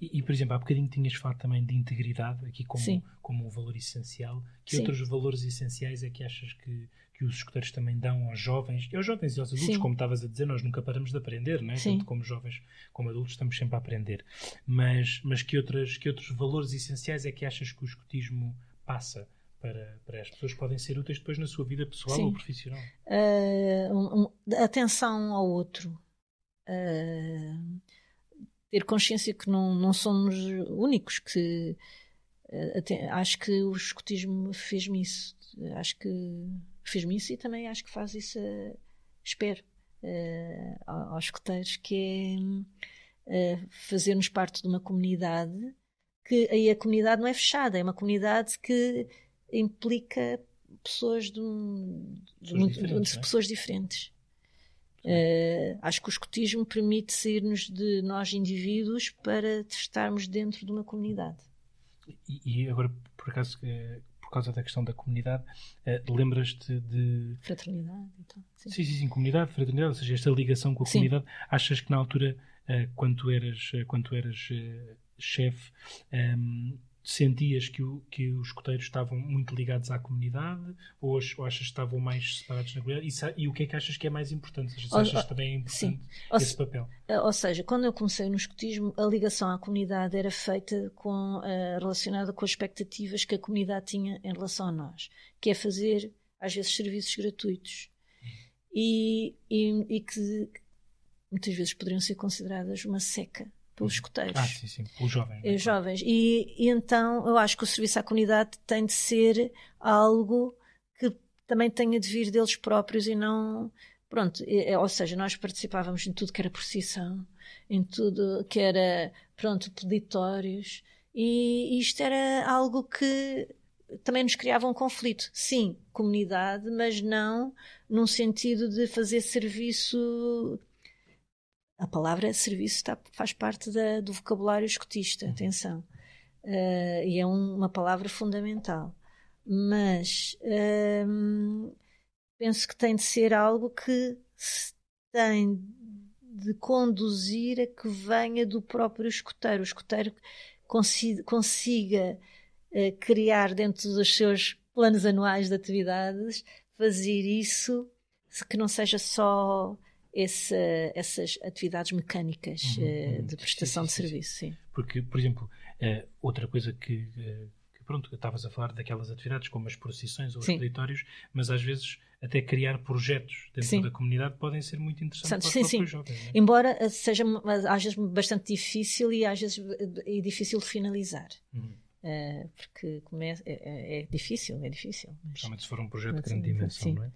E, e, por exemplo, há bocadinho tinhas falado também de integridade, aqui como, como um valor essencial. Que Sim. outros valores essenciais é que achas que, que os escuteiros também dão aos jovens, e aos jovens e aos adultos, Sim. como estavas a dizer, nós nunca paramos de aprender, não é? Tanto como jovens como adultos estamos sempre a aprender. Mas, mas que, outras, que outros valores essenciais é que achas que o escutismo passa? Para, para as pessoas que podem ser úteis depois na sua vida pessoal Sim. ou profissional? Uh, um, um, atenção ao outro. Uh, ter consciência que não, não somos únicos, que uh, até, acho que o escotismo fez-me isso. Acho que fez-me isso e também acho que faz isso, espero, uh, aos escoteiros, que é uh, fazer-nos parte de uma comunidade que aí a comunidade não é fechada, é uma comunidade que implica pessoas de, de, pessoas, diferentes, de, é? pessoas diferentes. Uh, acho que o escotismo permite sair-nos de nós indivíduos para estarmos dentro de uma comunidade. E, e agora, por acaso, por causa da questão da comunidade, uh, lembras-te de. Fraternidade, então. Sim. sim, sim, sim, comunidade, fraternidade, ou seja, esta ligação com a sim. comunidade. Achas que na altura, uh, quando tu eras, uh, quando eras chefe, um, ehm, sentias que, o, que os escoteiros estavam muito ligados à comunidade ou, ou achas que estavam mais separados na comunidade? E, e, o que é que achas que é mais importante? Achas, ou, também é importante sim. esse ou, papel? Eh, ou seja, quando eu comecei no escotismo, a ligação à comunidade era feita com, uh, relacionada com as expectativas que a comunidade tinha em relação a nós, que é fazer, às vezes, serviços gratuitos. E, e, e que muitas vezes poderiam ser consideradas uma seca pelos escuteiros. Ah, sim, sim, pelos jovens. Os jovens. E, e, então eu acho que o serviço à comunidade tem de ser algo que também tenha de vir deles próprios e não. Pronto, é, ou seja, nós participávamos em tudo que era procissão, em tudo que era, pronto, peditórios, e isto era algo que também nos criava um conflito. Sim, comunidade, mas não num sentido de fazer serviço a palavra serviço está, faz parte da, do vocabulário escotista, uhum. atenção. Uh, e é um, uma palavra fundamental. Mas uh, penso que tem de ser algo que tem de conduzir a que venha do próprio escoteiro. O escoteiro consiga, consiga uh, criar dentro dos seus planos anuais de atividades, fazer isso que não seja só esse, essas atividades mecânicas uhum, uh, de prestação sim, sim, de serviço. Sim. Porque, por exemplo, uh, outra coisa que, uh, que, pronto, estavas a falar daquelas atividades como as procissões ou os territórios, mas às vezes até criar projetos dentro sim. da comunidade podem ser muito interessantes sim, para os sim. jovens. É? Embora seja às vezes bastante difícil e às vezes é difícil de finalizar. Uhum. Uh, porque é, é, é, difícil, é difícil. Principalmente se for um projeto de grande dimensão, não é?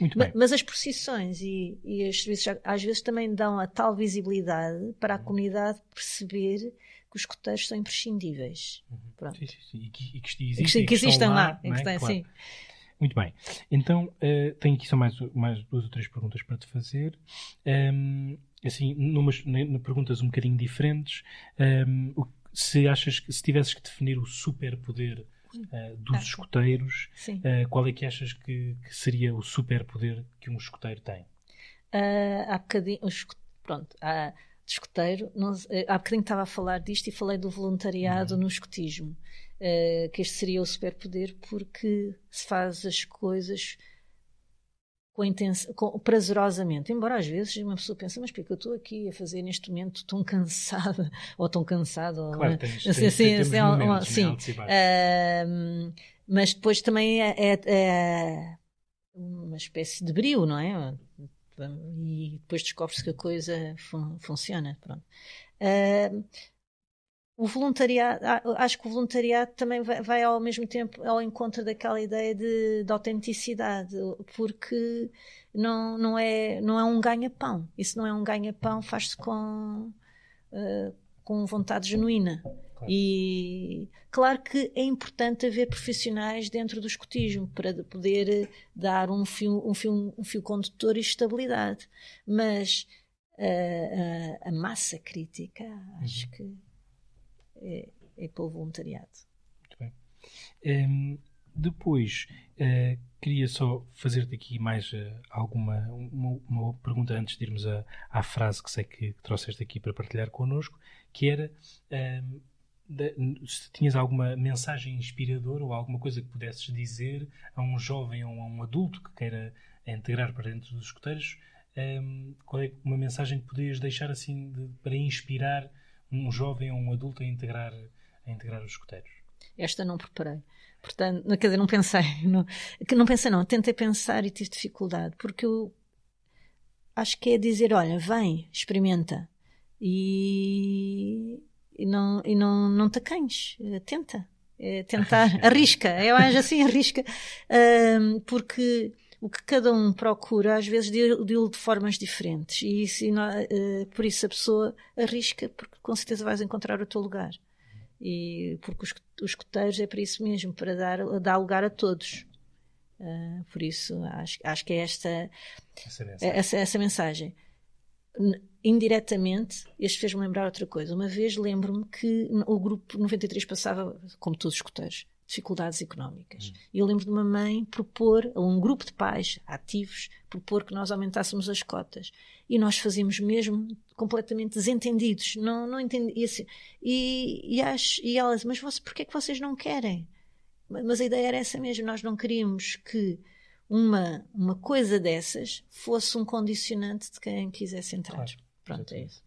Muito bem. Mas, as procissões e, e os serviços às vezes também dão a tal visibilidade para a uhum. comunidade perceber que os coteiros são imprescindíveis. Uhum. Pronto. Sim, sim, sim. E que, e que existem, que, existem lá. lá é? claro. sim. Muito bem. Então, uh, tenho aqui só mais, mais duas ou três perguntas para te fazer. Um, assim, numas, perguntas um bocadinho diferentes. Um, se achas que se tivesses que definir o superpoder uh, dos ah, escoteiros, uh, qual é que achas que, que seria o superpoder que um escoteiro tem? Uh, há bocadinho, pronto, há, de escoteiro, não, há bocadinho estava a falar disto e falei do voluntariado uhum. no escotismo, uh, que este seria o superpoder porque se faz as coisas com, com prazerosamente. Embora às vezes uma pessoa pense, mas porque eu estou aqui a fazer neste momento tão cansada, (laughs) ou tão cansado, claro, ou, tens, assim, assim, assim, momentos, sim. Uh, mas depois também é, é, é, uma espécie de brio, não é? e depois descobre-se que a coisa fun funciona. Pronto. Uh, o voluntariado, acho que o voluntariado também vai, vai, ao mesmo tempo ao encontro daquela ideia de, de autenticidade, porque não, não, é, não é um ganha-pão. Isso não é um ganha-pão, faz-se com, uh, com vontade genuína. Claro. E claro que é importante haver profissionais dentro do escotismo para poder dar um fio, um fio, um fio condutor e estabilidade. Mas uh, uh, a massa crítica, acho uhum. que é, é pelo voluntariado. Muito bem. Um, depois, uh, queria só fazer-te aqui mais uh, alguma uma, uma, pergunta antes de irmos à frase que sei que, que trouxeste aqui para partilhar connosco, que era um, de, se tinhas alguma mensagem inspiradora ou alguma coisa que pudesses dizer a um jovem ou a um adulto que queira integrar para dentro dos escuteiros, um, qual é uma mensagem que poderias deixar assim de, para inspirar um jovem ou um adulto a integrar, a integrar os escuteiros? Esta não preparei. Portanto, quer dizer, não pensei. (laughs) Não, não pensei, não. Tentei pensar e tive dificuldade. Porque eu acho que é dizer: olha, vem, experimenta. E, e não, e não, não te acanhes. Tenta. É tentar, (laughs) arrisca. Eu acho assim, arrisca. Um, porque o que cada um procura, às vezes, dilo de, formas diferentes. E isso, uh, por isso a pessoa arrisca, porque com certeza vais encontrar o teu lugar. E porque os, os coteiros é para isso mesmo, para dar, dar lugar a todos. Uh, por isso, acho, acho que é esta essa mensagem. Essa, essa mensagem. Indiretamente, este fez-me lembrar outra coisa. Uma vez lembro-me que o grupo 93 passava, como todos os coteiros, dificuldades económicas. Hum. E eu lembro de uma mãe propor, a um grupo de pais ativos, propor que nós aumentássemos as cotas. E nós fazíamos mesmo completamente desentendidos. Não, não entendi. E, assim, e, e, acho, e ela disse, mas você, porquê é que vocês não querem? Mas a ideia era essa mesmo. Nós não queríamos que uma, uma coisa dessas fosse um condicionante de quem quisesse entrar. Claro. Pronto, é isso.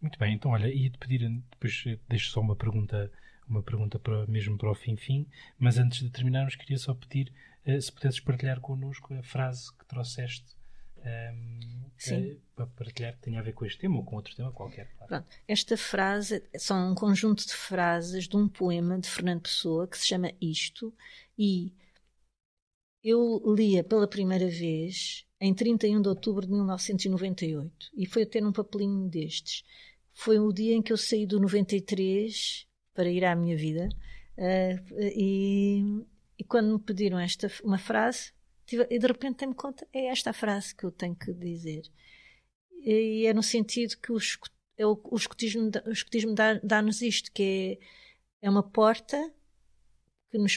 Muito bem, então olha, ia-te pedir, depois deixo só uma pergunta uma pergunta para, mesmo para o fim-fim, mas antes de terminarmos, queria só pedir uh, se pudesses partilhar connosco a frase que trouxeste um, ehm, uh, para partilhar que tenha a ver com este tema ou com outro tema qualquer. Claro. Esta frase são um conjunto de frases de um poema de Fernando Pessoa que se chama Isto e eu lia pela primeira vez em 31 de outubro de 1998 e foi até num papelinho destes. Foi o dia em que eu saí do 93 para ir à minha vida. Uh, e, e, quando me pediram esta uma frase, tive, e de repente tenho-me conta, é esta a frase que eu tenho que dizer. E é no sentido que o, é o, o o dá-nos dá isto, que é, é uma porta que, nos,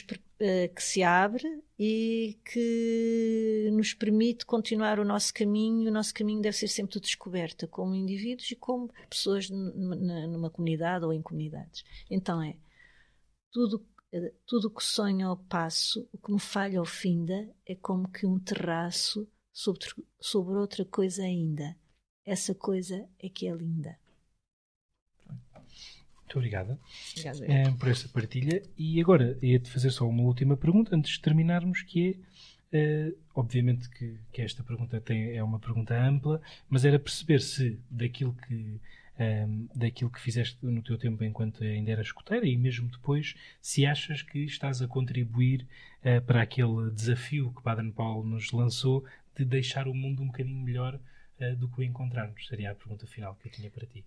que se abre e que nos permite continuar o nosso caminho. O nosso caminho deve ser sempre descoberta, como indivíduos e como pessoas numa comunidade ou em comunidades. Então é tudo eh, tudo que sonha ao passo, o que me falha ao finda, é como que um terraço sobre, sobre outra coisa ainda. Essa coisa é que é linda. Muito obrigada é, por esta partilha. E agora ia-te fazer só uma última pergunta antes de terminarmos, que é, uh, obviamente que, que, esta pergunta tem, é uma pergunta ampla, mas era perceber se daquilo que, ehm, daquilo que fizeste no teu tempo enquanto ainda eras escoteira e mesmo depois, se achas que estás a contribuir uh, para aquele desafio que Baden Powell nos lançou de deixar o mundo um bocadinho melhor do que o encontrarmos. Seria a pergunta final que eu tinha para ti.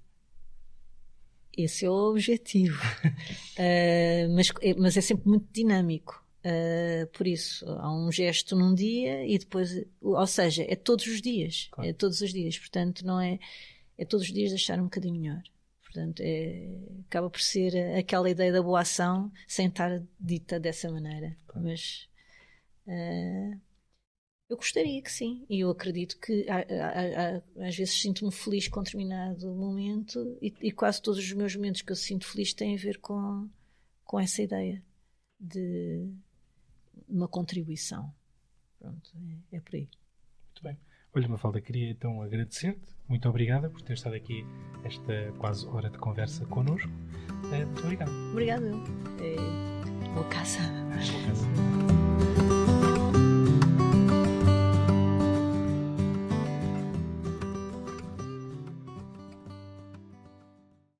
Esse é o objetivo. uh, (laughs) mas, é, mas é sempre muito dinâmico. Uh, por isso, há um gesto num dia e depois, ou seja, é todos os dias. Claro. É todos os dias. Portanto, não é. É todos os dias deixar um bocadinho melhor. Portanto, é, acaba por ser aquela ideia da boa ação sem estar dita dessa maneira. Claro. Mas. Uh, eu gostaria que sim, e eu acredito que às vezes sinto-me feliz com determinado momento e, e, quase todos os meus momentos que eu sinto feliz têm a ver com, com essa ideia de uma contribuição. Pronto, é, é por aí. Muito bem. Olha, Mafalda, queria então agradecer-te. Muito obrigada por ter estado aqui esta quase hora de conversa connosco. Eh, muito obrigado. Obrigado. É, boa casa. Boa casa.